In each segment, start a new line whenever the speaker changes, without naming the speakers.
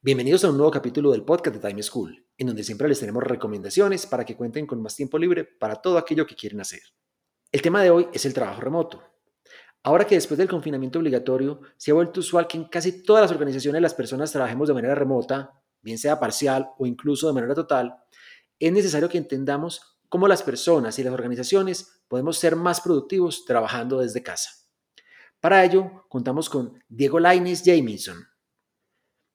Bienvenidos a un nuevo capítulo del podcast de Time School, en donde siempre les tenemos recomendaciones para que cuenten con más tiempo libre para todo aquello que quieren hacer. El tema de hoy es el trabajo remoto. Ahora que después del confinamiento obligatorio se ha vuelto usual que en casi todas las organizaciones las personas trabajemos de manera remota, bien sea parcial o incluso de manera total, es necesario que entendamos cómo las personas y las organizaciones podemos ser más productivos trabajando desde casa. Para ello, contamos con Diego Laines Jamieson,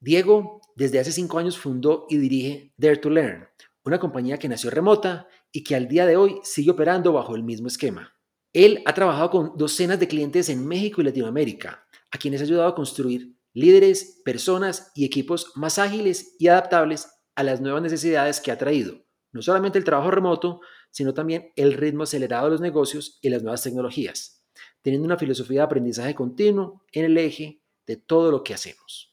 Diego desde hace cinco años fundó y dirige Dare to Learn, una compañía que nació remota y que al día de hoy sigue operando bajo el mismo esquema. Él ha trabajado con docenas de clientes en México y Latinoamérica, a quienes ha ayudado a construir líderes, personas y equipos más ágiles y adaptables a las nuevas necesidades que ha traído, no solamente el trabajo remoto, sino también el ritmo acelerado de los negocios y las nuevas tecnologías, teniendo una filosofía de aprendizaje continuo en el eje de todo lo que hacemos.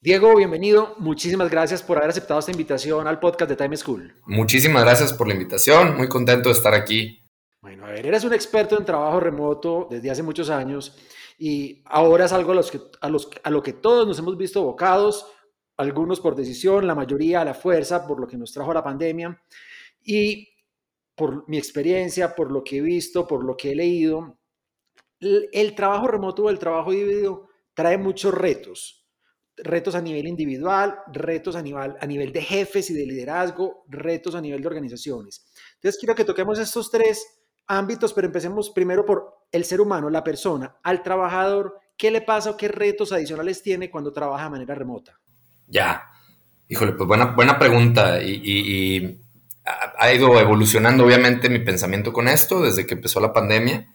Diego, bienvenido. Muchísimas gracias por haber aceptado esta invitación al podcast de Time School.
Muchísimas gracias por la invitación. Muy contento de estar aquí.
Bueno, a ver, eres un experto en trabajo remoto desde hace muchos años y ahora es algo a, los que, a, los, a lo que todos nos hemos visto abocados, algunos por decisión, la mayoría a la fuerza, por lo que nos trajo la pandemia. Y por mi experiencia, por lo que he visto, por lo que he leído, el, trabajo remoto o el trabajo híbrido trae muchos retos retos a nivel individual, retos a nivel, a nivel de jefes y de liderazgo, retos a nivel de organizaciones. Entonces, quiero que toquemos estos tres ámbitos, pero empecemos primero por el ser humano, la persona, al trabajador, ¿qué le pasa o qué retos adicionales tiene cuando trabaja de manera remota?
Ya, híjole, pues buena, buena pregunta y, y ha ido evolucionando obviamente mi pensamiento con esto desde que empezó la pandemia.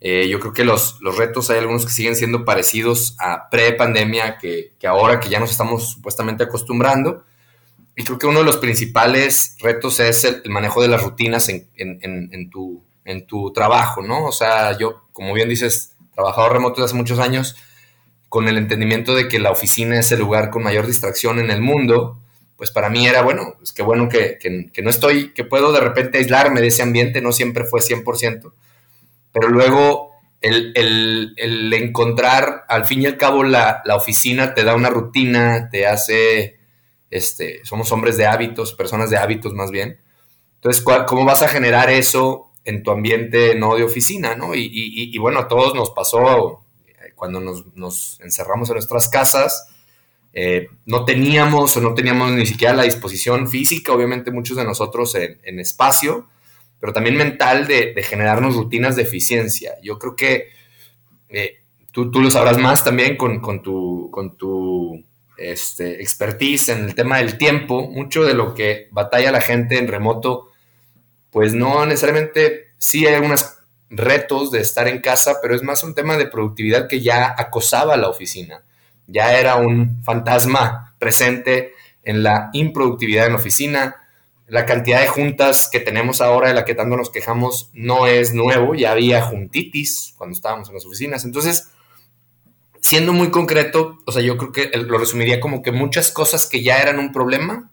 Eh, yo creo que los, los, retos hay algunos que siguen siendo parecidos a pre-pandemia que, que, ahora que ya nos estamos supuestamente acostumbrando. Y creo que uno de los principales retos es el, manejo de las rutinas en, en, en, tu, en tu trabajo, ¿no? O sea, yo, como bien dices, trabajador remoto desde hace muchos años, con el entendimiento de que la oficina es el lugar con mayor distracción en el mundo, pues para mí era, bueno, es que bueno que, que, que no estoy, que puedo de repente aislarme de ese ambiente, no siempre fue 100%, pero luego el, encontrar, al fin y al cabo, la, oficina te da una rutina, te hace, este, somos hombres de hábitos, personas de hábitos más bien. Entonces, ¿cómo vas a generar eso en tu ambiente no de oficina, no? Y, bueno, a todos nos pasó eh, cuando nos, encerramos en nuestras casas, eh, no teníamos o no teníamos ni siquiera la disposición física, obviamente muchos de nosotros en espacio, pero también mental de, generarnos rutinas de eficiencia. Yo creo que eh, tú, tú, lo sabrás más también con, con tu, con tu este, expertise en el tema del tiempo. Mucho de lo que batalla la gente en remoto, pues no necesariamente, sí hay algunos retos de estar en casa, pero es más un tema de productividad que ya acosaba la oficina. Ya era un fantasma presente en la improductividad en la oficina, la cantidad de juntas que tenemos ahora de la que tanto nos quejamos no es nuevo, ya había juntitis cuando estábamos en las oficinas. Entonces, siendo muy concreto, o sea, yo creo que lo resumiría como que muchas cosas que ya eran un problema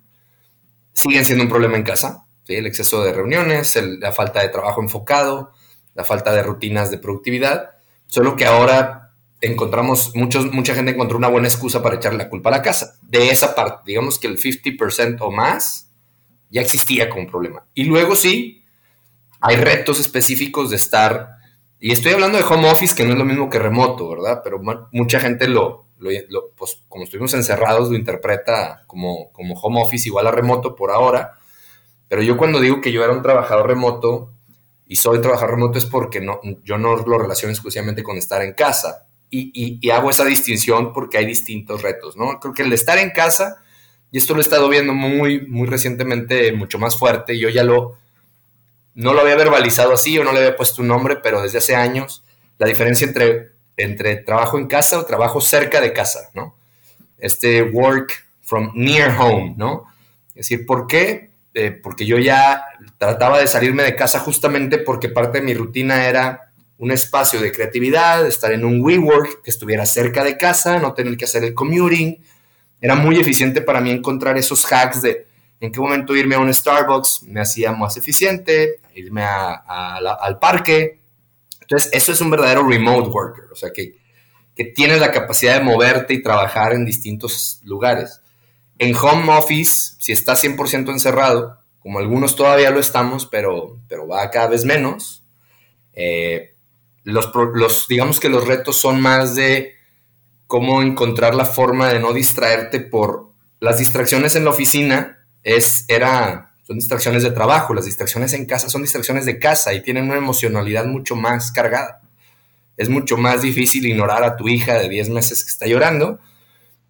siguen siendo un problema en casa. El exceso de reuniones, la falta de trabajo enfocado, la falta de rutinas de productividad, solo que ahora encontramos, muchos, mucha gente encontró una buena excusa para echarle la culpa a la casa. De esa parte, digamos que el 50% o más ya existía como problema. Y luego sí, hay retos específicos de estar, y estoy hablando de home office, que no es lo mismo que remoto, ¿verdad? Pero mucha gente lo, lo, pues como estuvimos encerrados, lo interpreta como, como home office igual a remoto por ahora. Pero yo cuando digo que yo era un trabajador remoto y soy trabajador remoto es porque no, yo no lo relaciono exclusivamente con estar en casa. Y, y, y hago esa distinción porque hay distintos retos, ¿no? Creo que el de estar en casa y esto lo he estado viendo muy, muy recientemente, mucho más fuerte. Yo ya lo, no lo había verbalizado así o no le había puesto un nombre, pero desde hace años, la diferencia entre entre trabajo en casa o trabajo cerca de casa, ¿no? Este work from near home, ¿no? Es decir, ¿por qué? Eh, porque yo ya trataba de salirme de casa justamente porque parte de mi rutina era un espacio de creatividad, estar en un WeWork que estuviera cerca de casa, no tener que hacer el commuting. Era muy eficiente para mí encontrar esos hacks de en qué momento irme a un Starbucks me hacía más eficiente, irme al parque. Entonces, eso es un verdadero remote worker, o sea, que, que tienes la capacidad de moverte y trabajar en distintos lugares. En home office, si estás 100% encerrado, como algunos todavía lo estamos, pero, pero va cada vez menos, eh, los, digamos que los retos son más de cómo encontrar la forma de no distraerte por las distracciones en la oficina, es, era, son distracciones de trabajo, las distracciones en casa son distracciones de casa y tienen una emocionalidad mucho más cargada. Es mucho más difícil ignorar a tu hija de 10 meses que está llorando,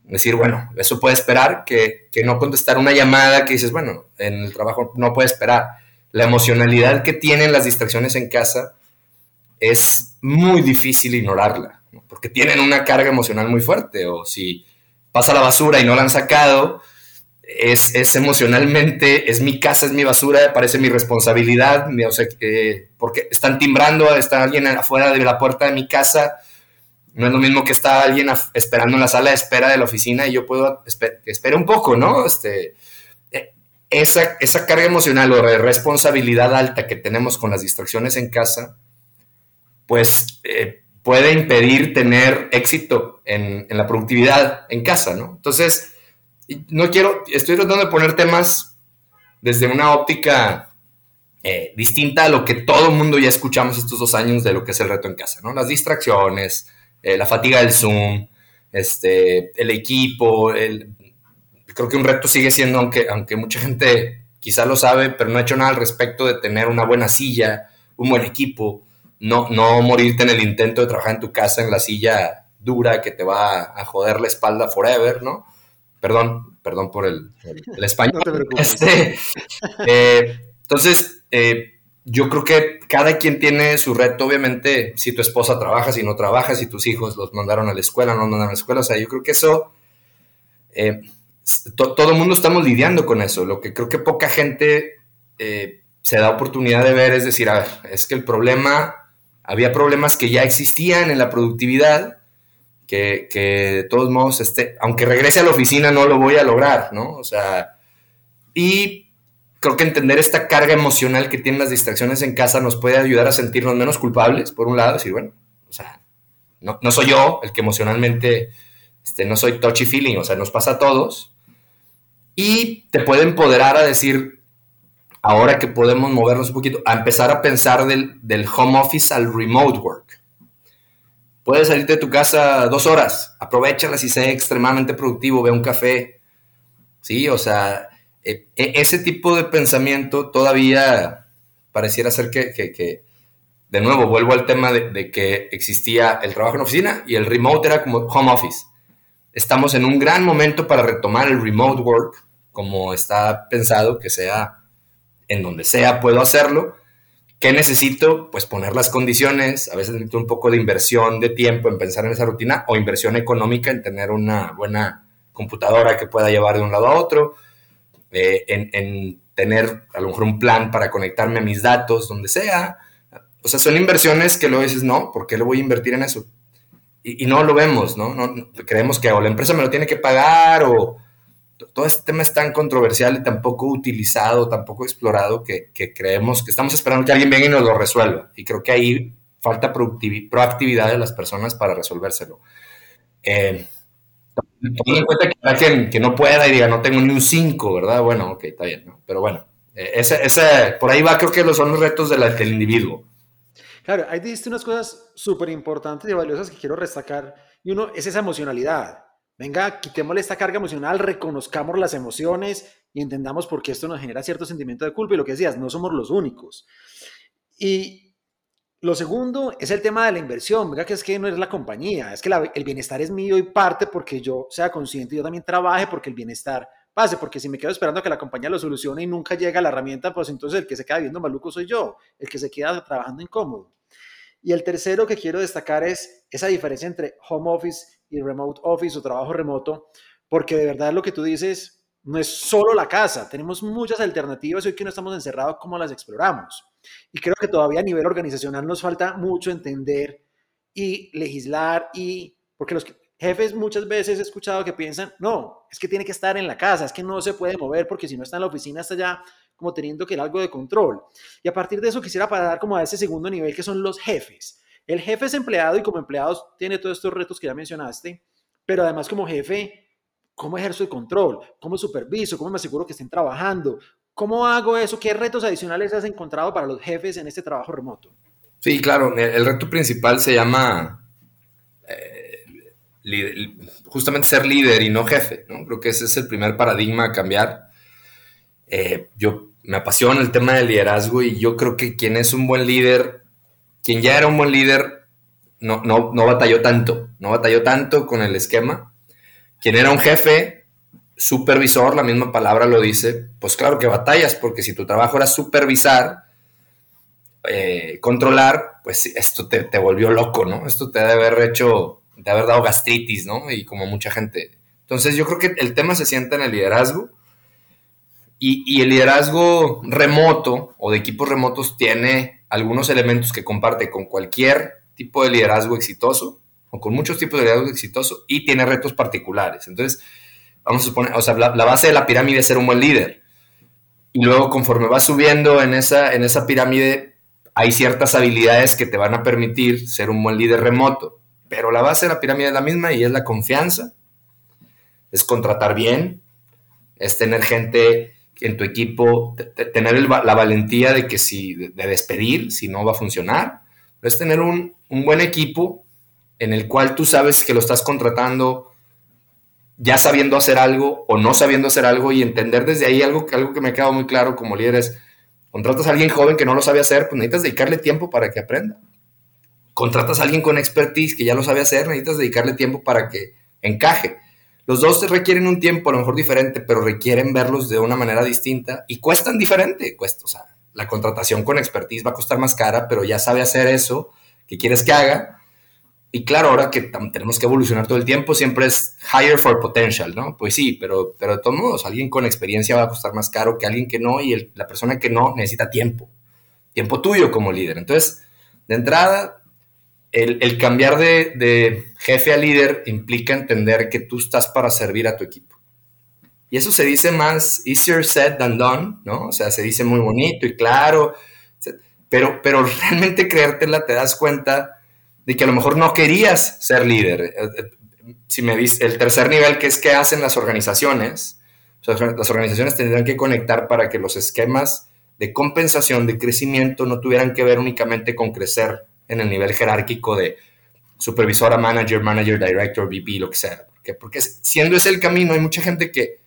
decir, bueno, eso puede esperar, que, que no contestar una llamada que dices, bueno, en el trabajo no puede esperar. La emocionalidad que tienen las distracciones en casa es muy difícil ignorarla, porque tienen una carga emocional muy fuerte, o si pasa la basura y no la han sacado, es, es emocionalmente, es mi casa, es mi basura, parece mi responsabilidad, o sea, porque están timbrando, está alguien afuera de la puerta de mi casa, no es lo mismo que está alguien esperando en la sala de espera de la oficina y yo puedo, que espere un poco, ¿no? Este, e, esa, esa carga emocional o de responsabilidad alta que tenemos con las distracciones en casa, pues eh, puede impedir tener éxito en, la productividad en casa, ¿no? Entonces, no quiero, estoy tratando de poner temas desde una óptica eh, distinta a lo que todo el mundo ya escuchamos estos dos años de lo que es el reto en casa, ¿no? Las distracciones, eh, la fatiga del Zoom, este, el equipo, creo que un reto sigue siendo, aunque, aunque mucha gente quizá lo sabe, pero no ha hecho nada al respecto de tener una buena silla, un buen equipo, no, no morirte en el intento de trabajar en tu casa en la silla dura que te va a joder la espalda forever, ¿no? Perdón, perdón por el, español. Este, eh, entonces, eh, yo creo que cada quien tiene su reto, obviamente, si tu esposa trabaja, si no trabaja, si tus hijos los mandaron a la escuela, no los mandaron a la escuela, o sea, yo creo que eso, eh, todo el mundo estamos lidiando con eso, lo que creo que poca gente se da oportunidad de ver es decir, a ver, es que el problema había problemas que ya existían en la productividad, que, de todos modos, este, aunque regrese a la oficina no lo voy a lograr, ¿no? O sea, y creo que entender esta carga emocional que tienen las distracciones en casa nos puede ayudar a sentirnos menos culpables, por un lado, decir, bueno, o sea, no, soy yo el que emocionalmente, este, no soy touchy feeling, o sea, nos pasa a todos. Y te puede empoderar a decir, ahora que podemos movernos un poquito, a empezar a pensar del, home office al remote work. Puedes salirte de tu casa dos horas, aprovechalas y sé extremadamente productivo, ve un café. Sí, o sea, e, e, ese tipo de pensamiento todavía pareciera ser que, de nuevo, vuelvo al tema de, de, que existía el trabajo en oficina y el remote era como home office. Estamos en un gran momento para retomar el remote work, como está pensado que sea en donde sea puedo hacerlo. ¿Qué necesito? Pues poner las condiciones, a veces necesito un poco de inversión de tiempo en pensar en esa rutina o inversión económica en tener una buena computadora que pueda llevar de un lado a otro, eh, en, tener a lo mejor un plan para conectarme a mis datos donde sea. O sea, son inversiones que luego dices, no, ¿por qué le voy a invertir en eso? Y, no lo vemos, ¿no? ¿no? Creemos que o la empresa me lo tiene que pagar o, todo este tema es tan controversial y tan poco utilizado, tan poco explorado, que, creemos que estamos esperando que alguien venga y nos lo resuelva. Y creo que ahí falta proactividad de las personas para resolvérselo. Eh, en cuenta que alguien que no pueda y diga, no tengo ni un 5, ¿verdad? Bueno, ok, está bien, ¿no? Pero bueno, eh, ese, por ahí va, creo que son los retos del individuo.
Claro, ahí dijiste unas cosas súper importantes y valiosas que quiero destacar. Y uno es esa emocionalidad. Venga, quitémosle esta carga emocional, reconozcamos las emociones y entendamos por qué esto nos genera cierto sentimiento de culpa. Y lo que decías, no somos los únicos. Y lo segundo es el tema de la inversión. Venga, que es que no es la compañía, es que el bienestar es mío y parte porque yo sea consciente y yo también trabaje porque el bienestar pase, porque si me quedo esperando que la compañía lo solucione y nunca llega la herramienta, pues entonces el que se queda viendo maluco soy yo, el que se queda trabajando incómodo. Y el tercero que quiero destacar es esa diferencia entre home office y remote office o trabajo remoto, porque de verdad lo que tú dices no es solo la casa, tenemos muchas alternativas y hoy que no estamos encerrados, ¿cómo las exploramos? Y creo que todavía a nivel organizacional nos falta mucho entender y legislar y, porque los jefes muchas veces he escuchado que piensan, no, es que tiene que estar en la casa, es que no se puede mover porque si no está en la oficina está ya como teniendo que ir algo de control. Y a partir de eso quisiera parar como a ese segundo nivel que son los jefes. El jefe es empleado y como empleado tiene todos estos retos que ya mencionaste, pero además como jefe, ¿cómo ejerzo el control? ¿Cómo superviso? ¿Cómo me aseguro que estén trabajando? ¿Cómo hago eso? ¿Qué retos adicionales has encontrado para los jefes en este trabajo remoto?
Sí, claro, el reto principal se llama eh, justamente ser líder y no jefe, ¿no? Creo que ese es el primer paradigma a cambiar. Eh, yo me apasiona el tema del liderazgo y yo creo que quien es un buen líder, quien ya era un buen líder, no, no, no batalló tanto, no batalló tanto con el esquema. Quien era un jefe, supervisor, la misma palabra lo dice, pues claro que batallas, porque si tu trabajo era supervisar, eh, controlar, pues esto te, volvió loco, ¿no? Esto te debe haber hecho, te haber dado gastritis, ¿no? Y como mucha gente. Entonces yo creo que el tema se sienta en el liderazgo y, el liderazgo remoto o de equipos remotos tiene algunos elementos que comparte con cualquier tipo de liderazgo exitoso o con muchos tipos de liderazgo exitoso y tiene retos particulares. Entonces, vamos a suponer, o sea, la, base de la pirámide es ser un buen líder. Y luego, conforme vas subiendo en esa, en esa pirámide, hay ciertas habilidades que te van a permitir ser un buen líder remoto. Pero la base de la pirámide es la misma y es la confianza, es contratar bien, es tener gente en tu equipo, tener la valentía de que si, de, despedir, si no va a funcionar, es tener un, buen equipo en el cual tú sabes que lo estás contratando ya sabiendo hacer algo o no sabiendo hacer algo y entender desde ahí algo, algo que me ha quedado muy claro como líder es, contratas a alguien joven que no lo sabe hacer, pues necesitas dedicarle tiempo para que aprenda. Contratas a alguien con expertise que ya lo sabe hacer, necesitas dedicarle tiempo para que encaje. Los dos requieren un tiempo a lo mejor diferente, pero requieren verlos de una manera distinta y cuestan diferente. Cuesta, o sea, la contratación con expertise va a costar más cara, pero ya sabe hacer eso que quieres que haga. Y claro, ahora que tenemos que evolucionar todo el tiempo, siempre es higher for potential, ¿no? Pues sí, pero, pero de todos modos, alguien con experiencia va a costar más caro que alguien que no, y la persona que no necesita tiempo, tiempo tuyo como líder. Entonces, de entrada, el, cambiar de, jefe a líder implica entender que tú estás para servir a tu equipo. Y eso se dice más easier said than done, ¿no? O sea, se dice muy bonito y claro, pero, pero realmente creértela te das cuenta de que a lo mejor no querías ser líder. Eh, eh, si me dice el tercer nivel, que es qué hacen las organizaciones, las organizaciones tendrán que conectar para que los esquemas de compensación, de crecimiento, no tuvieran que ver únicamente con crecer en el nivel jerárquico de supervisora, manager, manager, director, VP, lo que sea. Porque, porque siendo ese el camino, hay mucha gente que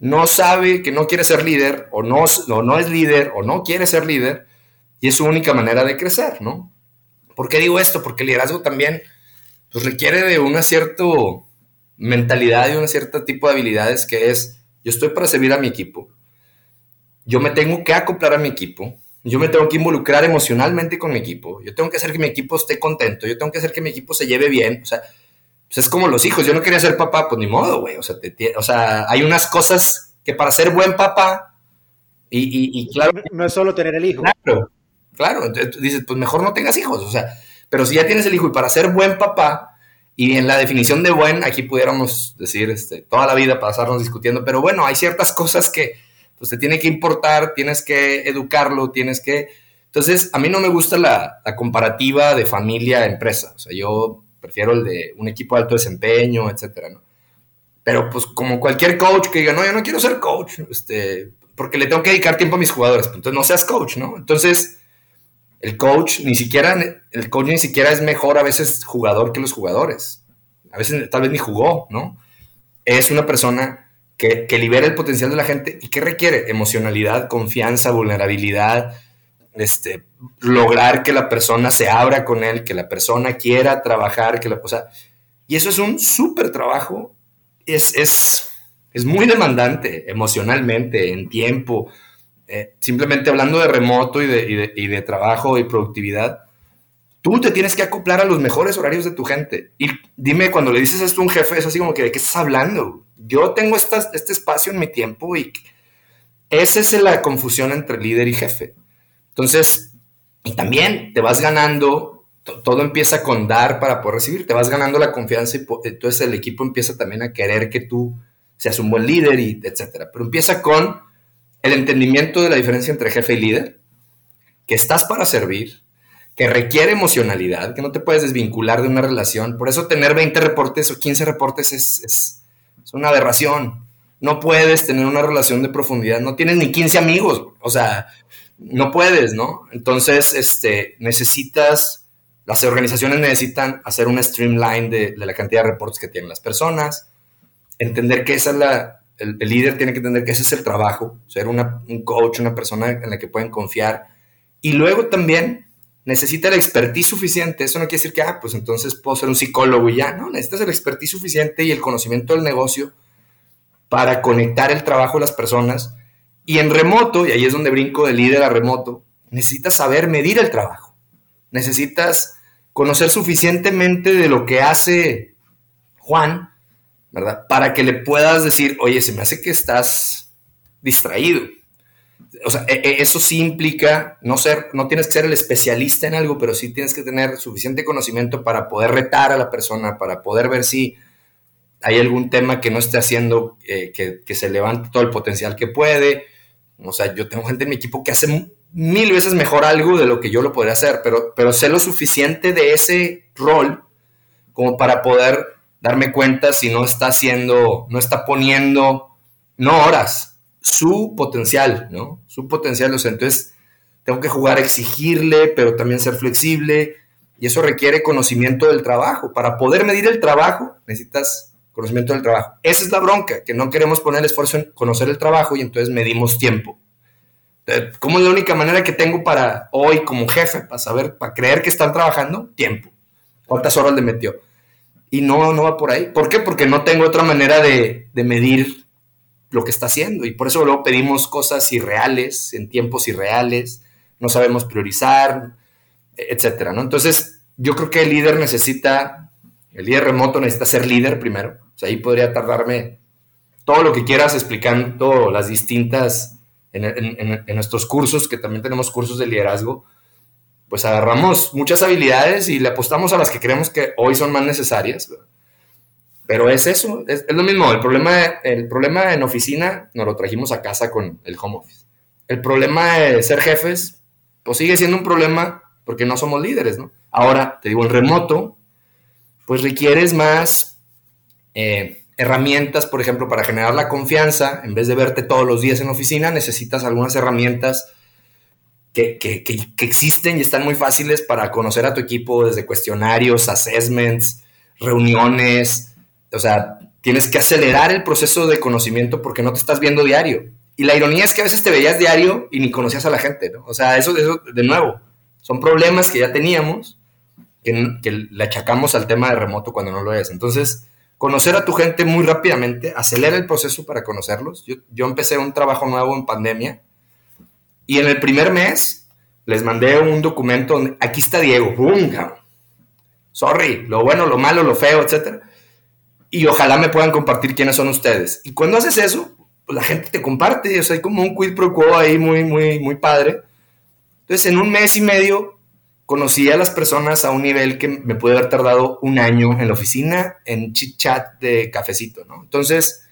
no sabe, que no quiere ser líder, o no, no es líder, o no quiere ser líder, y es su única manera de crecer, ¿no? ¿Por qué digo esto? Porque el liderazgo también pues, requiere de una cierta mentalidad y un cierto tipo de habilidades que es, yo estoy para servir a mi equipo, yo me tengo que acoplar a mi equipo, yo me tengo que involucrar emocionalmente con mi equipo. Yo tengo que hacer que mi equipo esté contento. Yo tengo que hacer que mi equipo se lleve bien. O sea, pues es como los hijos. Yo no quería ser papá, pues ni modo, güey. O sea, o sea, hay unas cosas que para ser buen papá, y, claro.
No es solo tener el hijo.
Claro, claro. Entonces dices, pues mejor no tengas hijos. O sea, pero si ya tienes el hijo y para ser buen papá, y en la definición de buen, aquí pudiéramos decir este, toda la vida pasarnos discutiendo, pero bueno, hay ciertas cosas que pues te tiene que importar, tienes que educarlo, tienes que... Entonces, a mí no me gusta la, comparativa de familia-empresa, o sea, yo prefiero el de un equipo de alto desempeño, etcétera, ¿no? Pero pues como cualquier coach que diga, no, yo no quiero ser coach, este, porque le tengo que dedicar tiempo a mis jugadores, pues, entonces no seas coach, ¿no? Entonces, el coach ni siquiera, el coach ni siquiera es mejor a veces jugador que los jugadores. A veces tal vez ni jugó, ¿no? Es una persona que, libera el potencial de la gente y que requiere emocionalidad, confianza, vulnerabilidad, este, lograr que la persona se abra con él, que la persona quiera trabajar, que la cosa. Y eso es un súper trabajo. Es, es, es, muy demandante emocionalmente, en tiempo. Eh, simplemente hablando de remoto y de, y de, trabajo y productividad, tú te tienes que acoplar a los mejores horarios de tu gente. Y dime, cuando le dices esto a un jefe, es así como que, ¿de qué estás hablando? Yo tengo este espacio en mi tiempo y esa es la confusión entre líder y jefe. Entonces, y también te vas ganando, todo empieza con dar para poder recibir, te vas ganando la confianza y entonces el equipo empieza también a querer que tú seas un buen líder y etcétera. Pero empieza con el entendimiento de la diferencia entre jefe y líder, que estás para servir, que requiere emocionalidad, que no te puedes desvincular de una relación. Por eso tener 20 reportes o 15 reportes es, una aberración. No puedes tener una relación de profundidad, no tienes ni 15 amigos, o sea, no puedes, ¿no? Entonces, este, necesitas, las organizaciones necesitan hacer un streamline de, de la cantidad de reportes que tienen las personas, entender que esa es la, el, líder tiene que entender que ese es el trabajo, ser una, un coach, una persona en la que pueden confiar. Y luego también necesita la expertise suficiente. Eso no quiere decir que, ah, pues entonces puedo ser un psicólogo y ya, ¿no? Necesitas el expertise suficiente y el conocimiento del negocio para conectar el trabajo de las personas y en remoto, y ahí es donde brinco de líder a remoto, necesitas saber medir el trabajo. Necesitas conocer suficientemente de lo que hace Juan, ¿verdad? Para que le puedas decir, oye, se me hace que estás distraído. O sea, e, e, eso sí implica no ser, no tienes que ser el especialista en algo, pero sí tienes que tener suficiente conocimiento para poder retar a la persona, para poder ver si hay algún tema que no esté haciendo eh, que, que, se levante todo el potencial que puede. O sea, yo tengo gente en mi equipo que hace mil veces mejor algo de lo que yo lo podría hacer, pero, pero sé lo suficiente de ese rol como para poder darme cuenta si no está haciendo, no está poniendo, no horas, su potencial, ¿no? Su potencial, o sea, entonces tengo que jugar exigirle, pero también ser flexible, y eso requiere conocimiento del trabajo. Para poder medir el trabajo, necesitas conocimiento del trabajo. Esa es la bronca, que no queremos poner el esfuerzo en conocer el trabajo y entonces medimos tiempo. ¿Cómo es la única manera que tengo para hoy como jefe, para saber, para creer que están trabajando? Tiempo. ¿Cuántas horas le metió? Y no, no va por ahí. ¿Por qué? Porque no tengo otra manera de medir lo que está haciendo. Y por eso luego pedimos cosas irreales, en tiempos irreales, no sabemos priorizar, etcétera, ¿no? Entonces, yo creo que el líder necesita el líder remoto necesita ser líder primero. O sea, ahí podría tardarme todo lo que quieras explicando las distintas, en, nuestros cursos, que también tenemos cursos de liderazgo, pues agarramos muchas habilidades y le apostamos a las que creemos que hoy son más necesarias. Pero es eso, es, lo mismo. El problema, el problema en oficina nos lo trajimos a casa con el home office. El problema de ser jefes, pues sigue siendo un problema porque no somos líderes, ¿no? Ahora, te digo, en remoto, pues requieres más eh, herramientas, por ejemplo, para generar la confianza, en vez de verte todos los días en oficina, necesitas algunas herramientas que, existen y están muy fáciles para conocer a tu equipo, desde cuestionarios, assessments, reuniones, o sea, tienes que acelerar el proceso de conocimiento porque no te estás viendo diario. Y la ironía es que a veces te veías diario y ni conocías a la gente, ¿no? O sea, eso, eso de nuevo, son problemas que ya teníamos que, le achacamos al tema de remoto cuando no lo es. Entonces, conocer a tu gente muy rápidamente, acelera el proceso para conocerlos. Yo, yo empecé un trabajo nuevo en pandemia y en el primer mes les mandé un documento donde aquí está Diego, ¡Bum! sorry, lo bueno, lo malo, lo feo, etc. Y ojalá me puedan compartir quiénes son ustedes. Y cuando haces eso, pues la gente te comparte, o sea, hay como un quid pro quo ahí muy, muy, muy padre. Entonces, en un mes y medio conocí a las personas a un nivel que me puede haber tardado un año en la oficina, en chit chat de cafecito, ¿no? Entonces,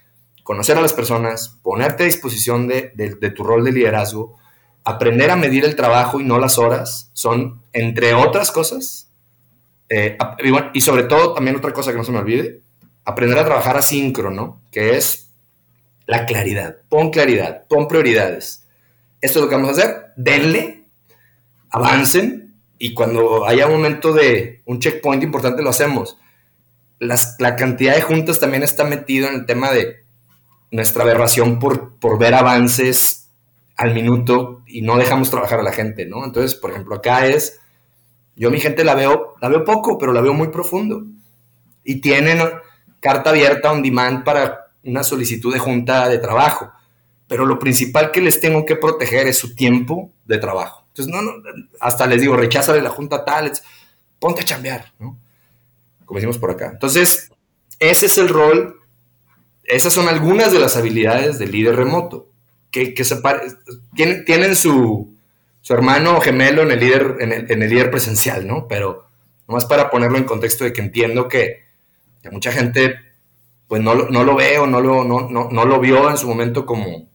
conocer a las personas, ponerte a disposición de, tu rol de liderazgo, aprender a medir el trabajo y no las horas, son, entre otras cosas, eh, y, sobre todo, también otra cosa que no se me olvide, aprender a trabajar asíncrono, que es la claridad. Pon claridad, pon prioridades. Esto es lo que vamos a hacer, denle, avancen, y cuando haya un momento de un checkpoint importante lo hacemos. la cantidad de juntas también está metido en el tema de nuestra aberración por, por ver avances al minuto y no dejamos trabajar a la gente, ¿no? Entonces, por ejemplo, acá es, yo mi gente la veo, la veo poco, pero la veo muy profundo. Y tienen carta abierta on demand para una solicitud de junta de trabajo. Pero lo principal que les tengo que proteger es su tiempo de trabajo. Entonces, no, no, hasta les digo, de la junta tal. ponte a chambear, ¿no? Como decimos por acá. Entonces, ese es el rol, esas son algunas de las habilidades del líder remoto, que, que se tienen, tienen su, su, hermano gemelo en el, líder, en el, en el líder presencial, ¿no? Pero nomás para ponerlo en contexto de que entiendo que, que mucha gente pues no, no lo ve o no lo, no, no, no lo vio en su momento como,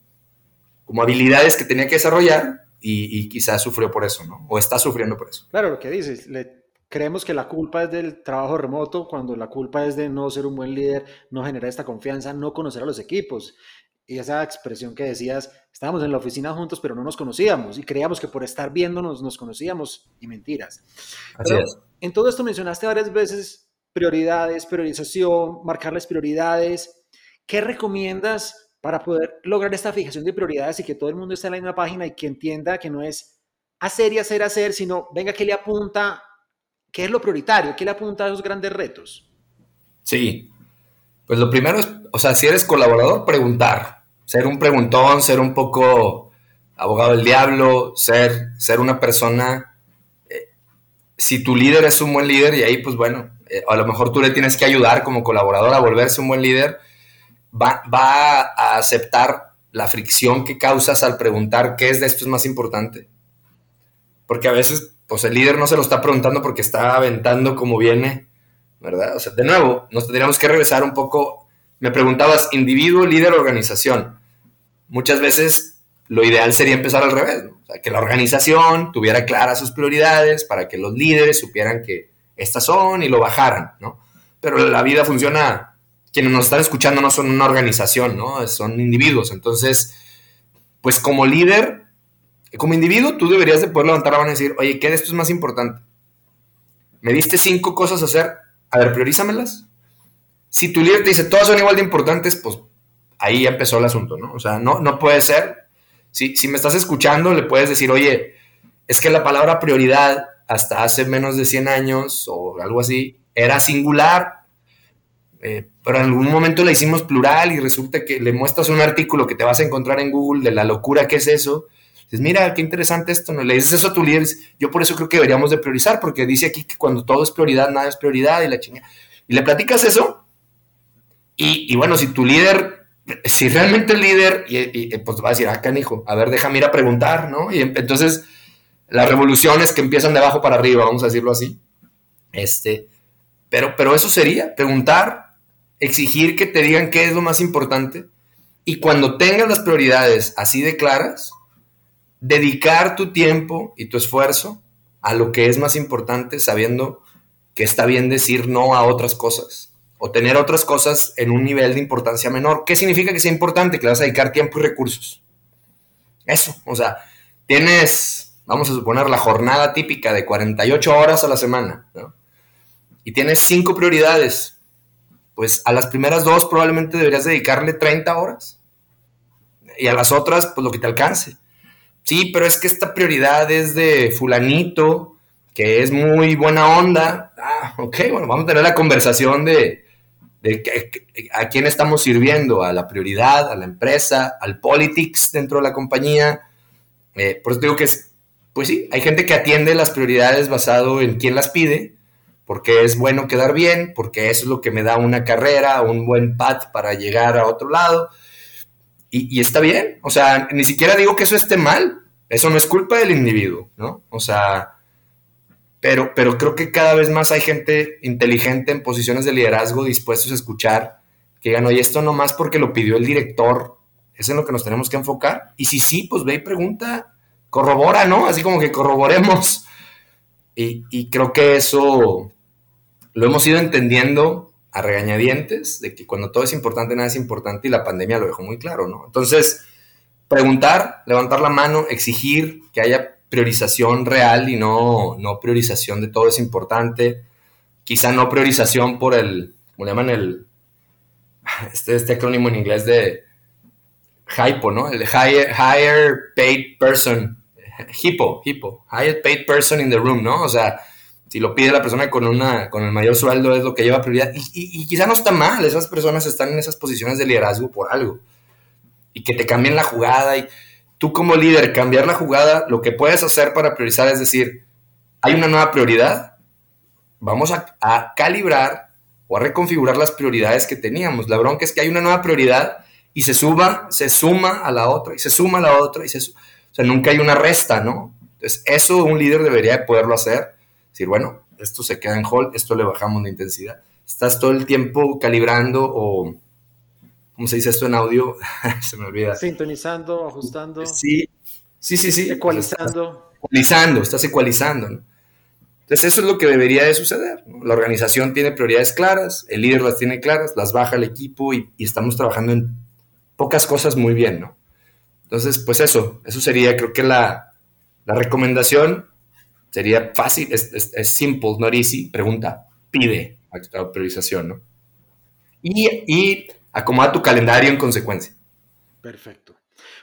como habilidades que tenía que desarrollar y, quizás sufrió por eso, ¿no? O está sufriendo por eso.
Claro, lo que dices, le, creemos que la culpa es del trabajo remoto cuando la culpa es de no ser un buen líder, no generar esta confianza, no conocer a los equipos. Y esa expresión que decías, estábamos en la oficina juntos, pero no nos conocíamos y creíamos que por estar viéndonos nos conocíamos y mentiras.
Así es.
En todo esto mencionaste varias veces prioridades, priorización, marcarles prioridades. ¿Qué recomiendas para poder lograr esta fijación de prioridades y que todo el mundo esté en la misma página y que entienda que no es hacer y hacer, hacer, sino venga, ¿qué le apunta? ¿Qué es lo prioritario? ¿Qué le apunta a esos grandes retos?
Sí, pues lo primero es, o sea, si eres colaborador, preguntar, ser un preguntón, ser un poco abogado del diablo, ser, ser una persona, eh, si tu líder es un buen líder y ahí pues bueno, a lo mejor tú le tienes que ayudar como colaborador a volverse un buen líder, va, a aceptar la fricción que causas al preguntar qué es de esto es más importante. Porque a veces, pues el líder no se lo está preguntando porque está aventando como viene, ¿verdad? O sea, de nuevo, nos tendríamos que regresar un poco. Me preguntabas, individuo, líder, organización. Muchas veces lo ideal sería empezar al revés, que la organización tuviera claras sus prioridades para que los líderes supieran que estas son y lo bajaran, ¿no? Pero la vida funciona quienes nos están escuchando no son una organización, ¿no? Son individuos. Entonces, pues como líder, como individuo, tú deberías de poder levantar la mano y decir, oye, ¿qué de esto es más importante? Me diste cinco cosas a hacer, a ver, priorízamelas. Si tu líder te dice, todas son igual de importantes, pues ahí ya empezó el asunto, ¿no? O sea, no, no puede ser. Si, si me estás escuchando, le puedes decir, oye, es que la palabra prioridad hasta hace menos de 100 años o algo así era singular eh, pero en algún momento la hicimos plural y resulta que le muestras un artículo que te vas a encontrar en Google de la locura que es eso. Dices, mira, qué interesante esto, ¿no? Le dices eso a tu líder. Yo por eso creo que deberíamos de priorizar, porque dice aquí que cuando todo es prioridad, nada es prioridad y la chingada. Y le platicas eso. Y, bueno, si tu líder, si realmente el líder, y, pues va a decir, ah, canijo, a ver, déjame ir a preguntar, ¿no? Y entonces las revoluciones que empiezan de abajo para arriba, vamos a decirlo así. Este, pero, pero eso sería, preguntar, exigir que te digan qué es lo más importante y cuando tengas las prioridades así de claras, dedicar tu tiempo y tu esfuerzo a lo que es más importante sabiendo que está bien decir no a otras cosas o tener otras cosas en un nivel de importancia menor. ¿Qué significa que sea importante? Que le vas a dedicar tiempo y recursos. Eso, o sea, tienes, vamos a suponer, la jornada típica de 48 horas a la semana, Y tienes cinco prioridades pues a las primeras dos probablemente deberías dedicarle 30 horas. Y a las otras, pues lo que te alcance. Sí, pero es que esta prioridad es de fulanito, que es muy buena onda. Ah, ok, bueno, vamos a tener la conversación de, a quién estamos sirviendo, a la prioridad, a la empresa, al politics dentro de la compañía. Eh, por eso digo que es, pues sí, hay gente que atiende las prioridades basado en quién las pide, porque es bueno quedar bien, porque eso es lo que me da una carrera, un buen pad para llegar a otro lado. Y, está bien, o sea, ni siquiera digo que eso esté mal, eso no es culpa del individuo, ¿no? O sea, pero, pero creo que cada vez más hay gente inteligente en posiciones de liderazgo dispuestos a escuchar, que digan, oye, esto nomás porque lo pidió el director, es en lo que nos tenemos que enfocar. Y si sí, pues ve y pregunta, corrobora, ¿no? Así como que corroboremos. Y, y creo que eso lo hemos ido entendiendo a regañadientes de que cuando todo es importante, nada es importante y la pandemia lo dejó muy claro, ¿no? Entonces, preguntar, levantar la mano, exigir que haya priorización real y no, no priorización de todo es importante. Quizá no priorización por el, ¿cómo le llaman el, este, este acrónimo en inglés de HIPO, ¿no? El higher, higher paid person, HIPO, HIPO, higher paid person in the room, ¿no? O sea, si lo pide la persona con, una, con el mayor sueldo es lo que lleva prioridad. Y, quizá no está mal, esas personas están en esas posiciones de liderazgo por algo. Y que te cambien la jugada. Y tú como líder, cambiar la jugada, lo que puedes hacer para priorizar es decir, hay una nueva prioridad, vamos a, calibrar o a reconfigurar las prioridades que teníamos. La bronca es que hay una nueva prioridad y se suba, se suma a la otra y se suma a la otra y se, o sea, nunca hay una resta, ¿no? Entonces, eso un líder debería de poderlo hacer. Decir, bueno, esto se queda en hold, esto le bajamos la intensidad. Estás todo el tiempo calibrando o, ¿cómo se dice esto en audio? se me olvida.
Sintonizando, ajustando.
Sí, sí, sí, sí.
Ecualizando.
ecualizando, estás ecualizando. ¿no? Entonces eso es lo que debería de suceder. La organización tiene prioridades claras, el líder las tiene claras, las baja el equipo y, estamos trabajando en pocas cosas muy bien, ¿no? Entonces, pues eso, eso sería, creo que la, recomendación sería fácil, es, es, simple, not easy, pregunta, pide a priorización, ¿no? Y, y acomoda tu calendario en consecuencia.
Perfecto.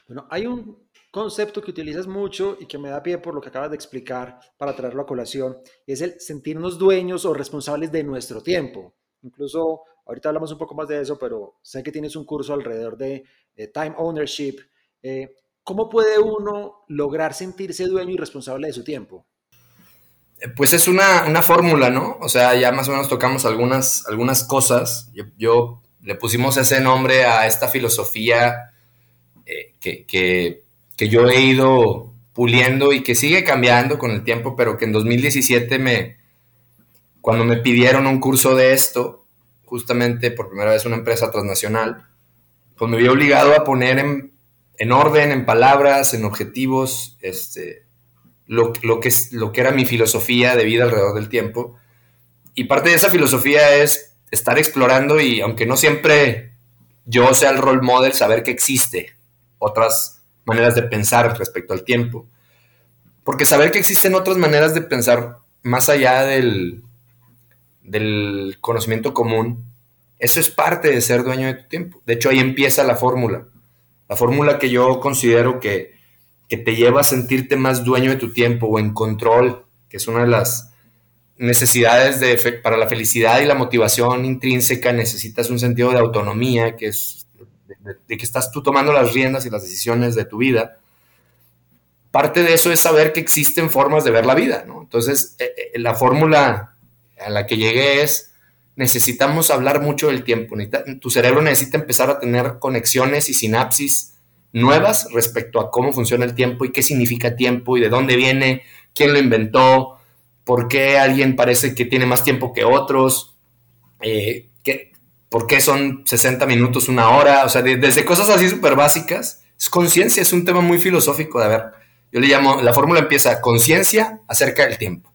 Bueno, hay un concepto que utilizas mucho y que me da pie por lo que acabas de explicar para traerlo a colación, y es el sentirnos dueños o responsables de nuestro tiempo. Incluso ahorita hablamos un poco más de eso, pero sé que tienes un curso alrededor de time ownership. Eh, ¿Cómo puede uno lograr sentirse dueño y responsable de su tiempo?
Eh, pues es una, una fórmula, ¿no? O sea, ya más o menos tocamos algunas, algunas cosas. Yo, le pusimos ese nombre a esta filosofía eh, que, que que yo he ido puliendo y que sigue cambiando con el tiempo, pero que en 2017 me, cuando me pidieron un curso de esto, justamente por primera vez una empresa transnacional, pues me vi obligado a poner en, orden, en palabras, en objetivos, este, lo, lo, que, lo que era mi filosofía de vida alrededor del tiempo. Y parte de esa filosofía es estar explorando y aunque no siempre yo sea el role model, saber que existe otras maneras de pensar respecto al tiempo. Porque saber que existen otras maneras de pensar más allá del, del conocimiento común, eso es parte de ser dueño de tu tiempo. De hecho, ahí empieza la fórmula. La fórmula que yo considero que, que te lleva a sentirte más dueño de tu tiempo o en control, que es una de las necesidades de, para la felicidad y la motivación intrínseca, necesitas un sentido de autonomía, que es de, que estás tú tomando las riendas y las decisiones de tu vida, parte de eso es saber que existen formas de ver la vida. Entonces, eh, eh, la fórmula a la que llegué es, necesitamos hablar mucho del tiempo, tu cerebro necesita empezar a tener conexiones y sinapsis nuevas respecto a cómo funciona el tiempo y qué significa tiempo y de dónde viene, quién lo inventó, por qué alguien parece que tiene más tiempo que otros, eh, por qué son 60 minutos, una hora, o sea, desde cosas así súper básicas. Es conciencia, es un tema muy filosófico de ver. Yo le llamo, la fórmula empieza conciencia acerca del tiempo,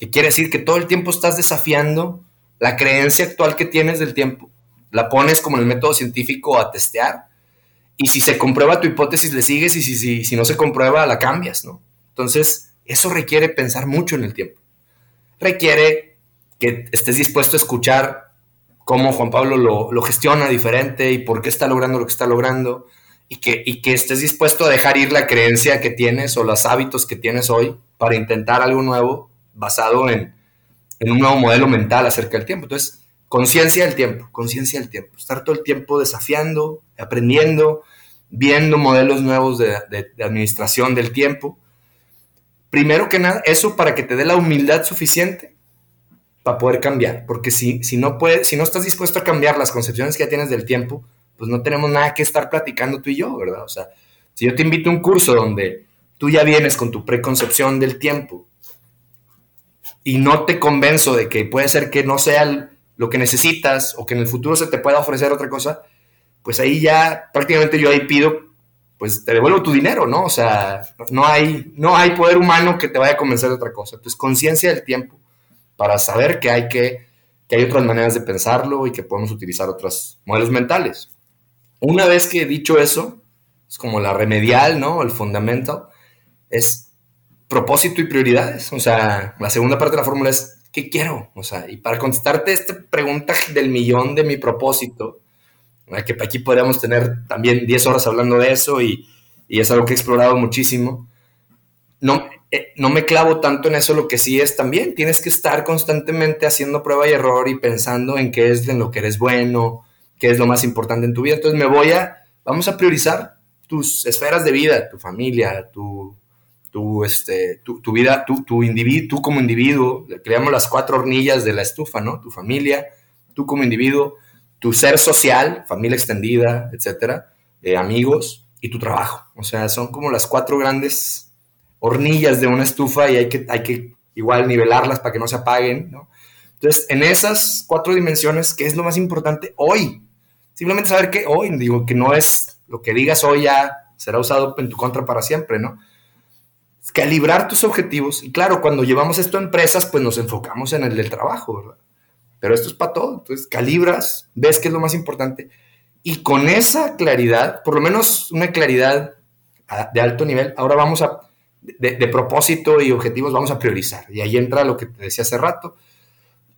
que quiere decir que todo el tiempo estás desafiando la creencia actual que tienes del tiempo. La pones como el método científico a testear y si se comprueba tu hipótesis le sigues y si, si, si no se comprueba la cambias, ¿no? Entonces, eso requiere pensar mucho en el tiempo. Requiere que estés dispuesto a escuchar cómo Juan Pablo lo, gestiona diferente y por qué está logrando lo que está logrando y que, y que estés dispuesto a dejar ir la creencia que tienes o los hábitos que tienes hoy para intentar algo nuevo basado en, en un nuevo modelo mental acerca del tiempo. Entonces, conciencia del tiempo, conciencia del tiempo, estar todo el tiempo desafiando, aprendiendo, viendo modelos nuevos de, administración del tiempo. Primero que nada, eso para que te dé la humildad suficiente para poder cambiar. Porque si, si, no puedes, si no estás dispuesto a cambiar las concepciones que ya tienes del tiempo, pues no tenemos nada que estar platicando tú y yo, ¿verdad? O sea, si yo te invito a un curso donde tú ya vienes con tu preconcepción del tiempo y no te convenzo de que puede ser que no sea lo que necesitas o que en el futuro se te pueda ofrecer otra cosa, pues ahí ya prácticamente yo ahí pido, pues te devuelvo tu dinero, ¿no? O sea, no hay, no hay poder humano que te vaya a convencer de otra cosa. Entonces, conciencia del tiempo para saber que hay, que, que hay otras maneras de pensarlo y que podemos utilizar otros modelos mentales. Una vez que he dicho eso, es como la remedial, ¿no? El fundamental, es propósito y prioridades. O sea, la segunda parte de la fórmula es, ¿qué quiero? O sea, y para contestarte esta pregunta del millón de mi propósito, que aquí podríamos tener también 10 horas hablando de eso y, y es algo que he explorado muchísimo. No, eh, no me clavo tanto en eso, lo que sí es también, tienes que estar constantemente haciendo prueba y error y pensando en qué es en lo que eres bueno, qué es lo más importante en tu vida. Entonces me voy a, vamos a priorizar tus esferas de vida, tu familia, tu, tu, este, tu, tu vida, tu, tu individuo, tú como individuo, creamos las cuatro hornillas de la estufa, ¿no? Tu familia, tú como individuo, tu ser social, familia extendida, etcétera, eh, amigos y tu trabajo. O sea, son como las cuatro grandes hornillas de una estufa y hay que, hay que igual nivelarlas para que no se apaguen, ¿no? Entonces, en esas cuatro dimensiones, ¿qué es lo más importante hoy? Simplemente saber que hoy, digo, que no es lo que digas hoy ya será usado en tu contra para siempre, ¿no? Calibrar tus objetivos. Y claro, cuando llevamos esto a empresas, pues nos enfocamos en el del trabajo, ¿verdad? Pero esto es para todo. Entonces, calibras, ves qué es lo más importante. Y con esa claridad, por lo menos una claridad de alto nivel, ahora vamos a, de, de propósito y objetivos, vamos a priorizar. Y ahí entra lo que te decía hace rato,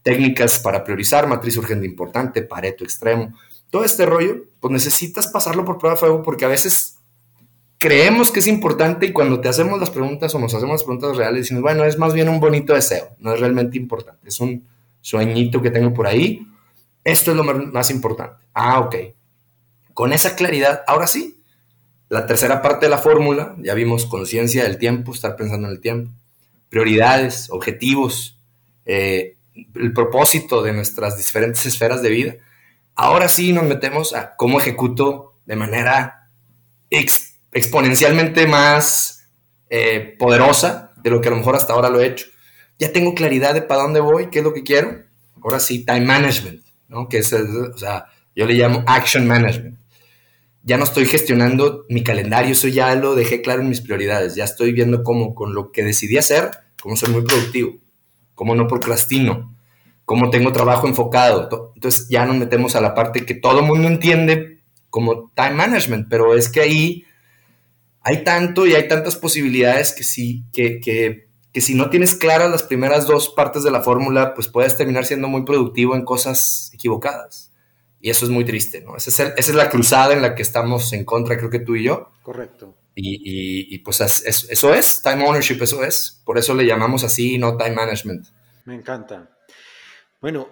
técnicas para priorizar, matriz urgente importante, pareto extremo, todo este rollo, pues necesitas pasarlo por prueba de fuego porque a veces creemos que es importante y cuando te hacemos las preguntas o nos hacemos las preguntas reales decimos, bueno, es más bien un bonito deseo, no es realmente importante, es un sueñito que tengo por ahí, esto es lo más importante. Ah, ok. Con esa claridad, ahora sí, la tercera parte de la fórmula, ya vimos conciencia del tiempo, estar pensando en el tiempo, prioridades, objetivos, eh, el propósito de nuestras diferentes esferas de vida. Ahora sí nos metemos a cómo ejecuto de manera exponencialmente más eh, poderosa de lo que a lo mejor hasta ahora lo he hecho. Ya tengo claridad de para dónde voy, qué es lo que quiero. Ahora sí, time management, ¿no? Que es, o sea, yo le llamo action management. Ya no estoy gestionando mi calendario, eso ya lo dejé claro en mis prioridades. Ya estoy viendo cómo con lo que decidí hacer, cómo ser muy productivo cómo no procrastino, cómo tengo trabajo enfocado. Entonces ya nos metemos a la parte que todo el mundo entiende como time management, pero es que ahí hay tanto y hay tantas posibilidades que sí, que, que, que si no tienes claras las primeras dos partes de la fórmula, pues puedes terminar siendo muy productivo en cosas equivocadas. Y eso es muy triste, ¿no? Esa es, esa es la cruzada en la que estamos en contra, creo que tú y yo.
Correcto.
Y, pues eso es, time ownership, eso es. Por eso le llamamos así, no time management.
Me encanta. Bueno,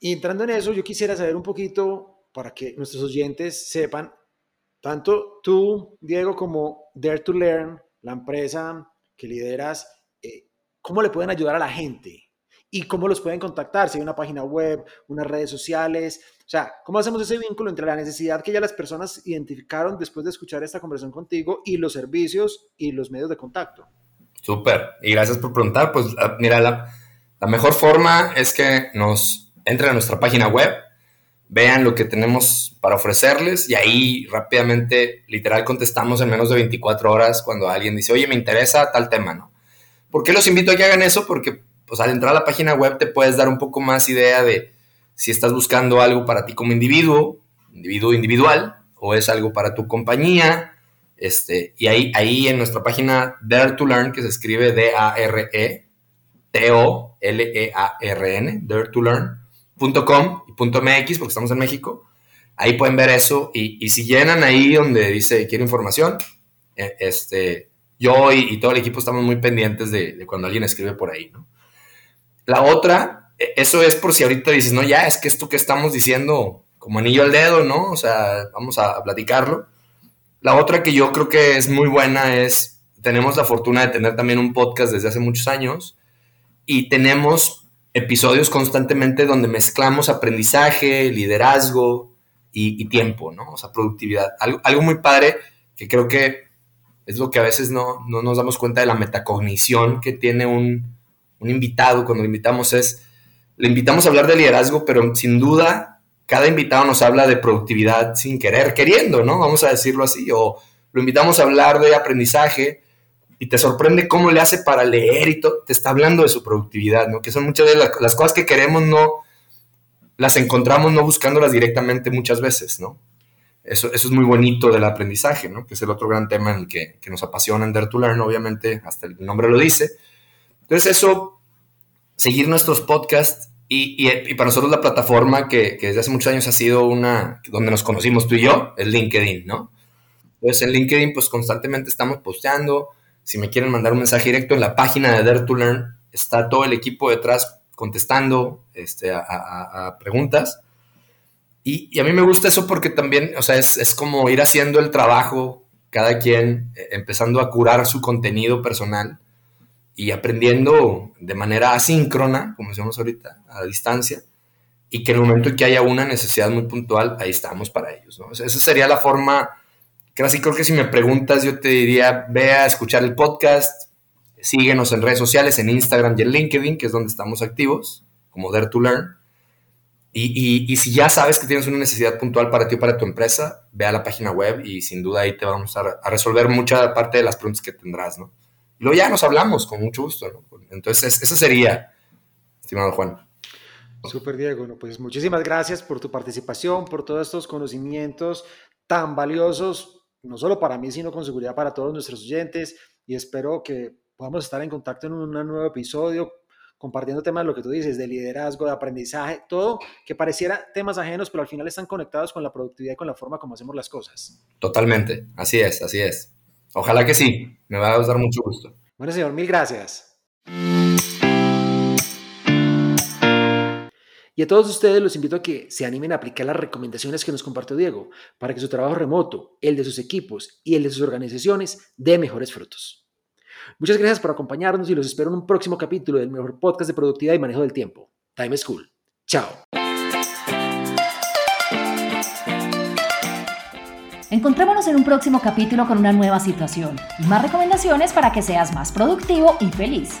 y entrando en eso, yo quisiera saber un poquito para que nuestros oyentes sepan, tanto tú, Diego, como Dare to Learn, la empresa que lideras, eh, ¿cómo le pueden ayudar a la gente? ¿Y cómo los pueden contactar? Si hay una página web, unas redes sociales, o sea, ¿cómo hacemos ese vínculo entre la necesidad que ya las personas identificaron después de escuchar esta conversación contigo y los servicios y los medios de contacto?
Súper, y gracias por preguntar. Pues ah, mira, la, mejor forma es que nos entren a nuestra página web, vean lo que tenemos para ofrecerles y ahí rápidamente, literal, contestamos en menos de 24 horas cuando alguien dice, oye, me interesa tal tema, ¿no? ¿Por qué los invito a que hagan eso? Porque pues al entrar a la página web te puedes dar un poco más idea de si estás buscando algo para ti como individuo, individuo individual, o es algo para tu compañía. Este, y ahí, ahí en nuestra página Dare to Learn, que se escribe D-A-R-E, T-O-L-E-A-R-N, dare to learn.com y .mx, porque estamos en México. Ahí pueden ver eso. Y, si llenan ahí donde dice quiero información, e, este, yo y, todo el equipo estamos muy pendientes de, de, cuando alguien escribe por ahí. ¿no? La otra e, eso es por si ahorita dices, no, ya es que esto que estamos diciendo como anillo al dedo, ¿no? O sea, vamos a, platicarlo. La otra que yo creo que es muy buena es, tenemos la fortuna de tener también un podcast desde hace muchos años y tenemos episodios constantemente donde mezclamos aprendizaje, liderazgo y, tiempo, ¿no? O sea, productividad. Algo, algo, muy padre que creo que es lo que a veces no, no nos damos cuenta de la metacognición que tiene un, un invitado cuando invitamos es le invitamos a hablar de liderazgo, pero sin duda cada invitado nos habla de productividad sin querer, queriendo, ¿no? Vamos a decirlo así, o lo invitamos a hablar de aprendizaje y te sorprende cómo le hace para leer y todo, te está hablando de su productividad, ¿no? Que son muchas de las, cosas que queremos, no las encontramos no buscándolas directamente muchas veces, ¿no? Eso, eso es muy bonito del aprendizaje, ¿no? Que es el otro gran tema en el que, que nos apasiona en Dare to Learn, obviamente, hasta el nombre lo dice. Entonces eso seguir nuestros podcasts y, para nosotros la plataforma que, desde hace muchos años ha sido una donde nos conocimos tú y yo, es LinkedIn, ¿no? Entonces en LinkedIn pues constantemente estamos posteando, si me quieren mandar un mensaje directo en la página de Dare to Learn, está todo el equipo detrás contestando este, a, preguntas. Y, a mí me gusta eso porque también, o sea, es, es como ir haciendo el trabajo cada quien eh, empezando a curar su contenido personal y aprendiendo de manera asíncrona, como decimos ahorita, a distancia, y que en el momento en que haya una necesidad muy puntual, ahí estamos para ellos. ¿no? esa sería la forma, casi creo que si me preguntas, yo te diría, ve a escuchar el podcast, síguenos en redes sociales, en Instagram y en LinkedIn, que es donde estamos activos, como Dare to Learn. Y, si ya sabes que tienes una necesidad puntual para ti o para tu empresa, ve a la página web y sin duda ahí te vamos a, resolver mucha parte de las preguntas que tendrás, ¿no? Y luego ya nos hablamos con mucho gusto. Entonces, eso sería, estimado Juan.
Súper, Diego. pues muchísimas gracias por tu participación, por todos estos conocimientos tan valiosos, no solo para mí, sino con seguridad para todos nuestros oyentes. Y espero que podamos estar en contacto en un nuevo episodio compartiendo temas, lo que tú dices, de liderazgo, de aprendizaje, todo que pareciera temas ajenos, pero al final están conectados con la productividad y con la forma como hacemos las cosas.
Totalmente, así es, así es. Ojalá que sí, me va a dar mucho gusto.
Bueno, señor, mil gracias. Y a todos ustedes los invito a que se animen a aplicar las recomendaciones que nos compartió Diego para que su trabajo remoto, el de sus equipos y el de sus organizaciones dé mejores frutos. Muchas gracias por acompañarnos y los espero en un próximo capítulo del mejor podcast de productividad y manejo del tiempo, Time School. Chao.
Encontrémonos en un próximo capítulo con una nueva situación y más recomendaciones para que seas más productivo y feliz.